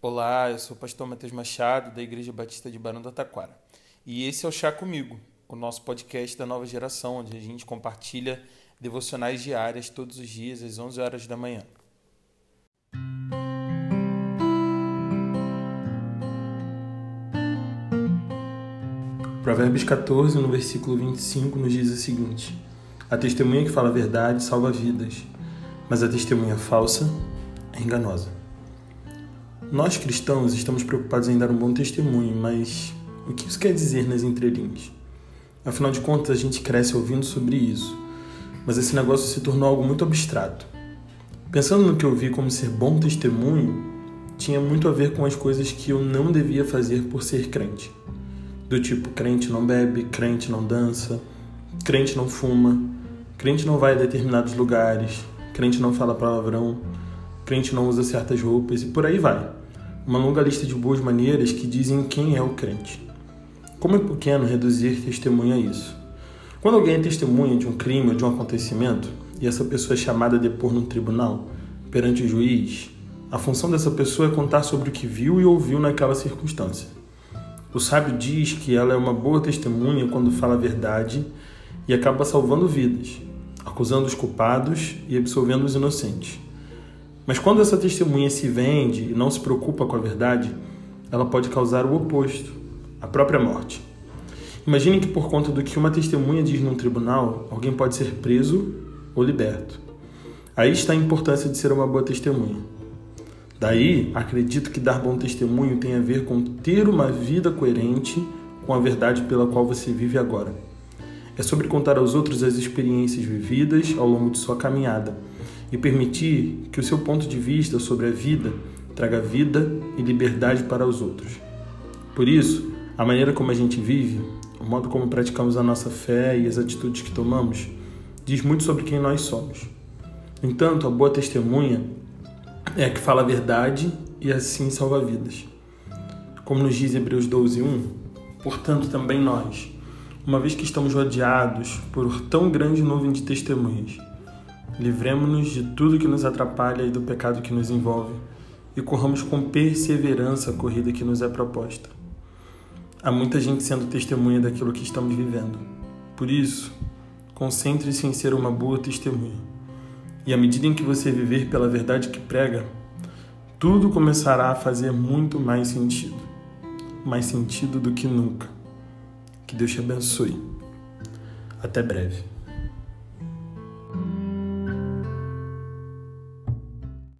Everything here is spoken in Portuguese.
Olá, eu sou o pastor Matheus Machado, da Igreja Batista de Barão do Taquara. E esse é o Chá Comigo, o nosso podcast da nova geração, onde a gente compartilha devocionais diárias todos os dias às 11 horas da manhã. Provérbios 14, no versículo 25, nos diz o seguinte: A testemunha que fala a verdade salva vidas, mas a testemunha falsa é enganosa. Nós cristãos estamos preocupados em dar um bom testemunho, mas o que isso quer dizer nas entrelinhas? Afinal de contas, a gente cresce ouvindo sobre isso, mas esse negócio se tornou algo muito abstrato. Pensando no que eu vi como ser bom testemunho, tinha muito a ver com as coisas que eu não devia fazer por ser crente. Do tipo, crente não bebe, crente não dança, crente não fuma, crente não vai a determinados lugares, crente não fala palavrão, crente não usa certas roupas e por aí vai. Uma longa lista de boas maneiras que dizem quem é o crente. Como é pequeno reduzir testemunha a isso. Quando alguém é testemunha de um crime ou de um acontecimento e essa pessoa é chamada a depor num tribunal, perante o juiz, a função dessa pessoa é contar sobre o que viu e ouviu naquela circunstância. O sábio diz que ela é uma boa testemunha quando fala a verdade e acaba salvando vidas, acusando os culpados e absolvendo os inocentes. Mas quando essa testemunha se vende e não se preocupa com a verdade, ela pode causar o oposto, a própria morte. Imagine que por conta do que uma testemunha diz num tribunal, alguém pode ser preso ou liberto. Aí está a importância de ser uma boa testemunha. Daí, acredito que dar bom testemunho tem a ver com ter uma vida coerente com a verdade pela qual você vive agora. É sobre contar aos outros as experiências vividas ao longo de sua caminhada e permitir que o seu ponto de vista sobre a vida traga vida e liberdade para os outros. Por isso, a maneira como a gente vive, o modo como praticamos a nossa fé e as atitudes que tomamos, diz muito sobre quem nós somos. No entanto, a boa testemunha é a que fala a verdade e assim salva vidas. Como nos diz Hebreus 12, 1, portanto também nós, uma vez que estamos rodeados por tão grande nuvem de testemunhas, livremos-nos de tudo que nos atrapalha e do pecado que nos envolve, e corramos com perseverança a corrida que nos é proposta. Há muita gente sendo testemunha daquilo que estamos vivendo. Por isso, concentre-se em ser uma boa testemunha. E à medida em que você viver pela verdade que prega, tudo começará a fazer muito mais sentido. Mais sentido do que nunca. Que Deus te abençoe. Até breve.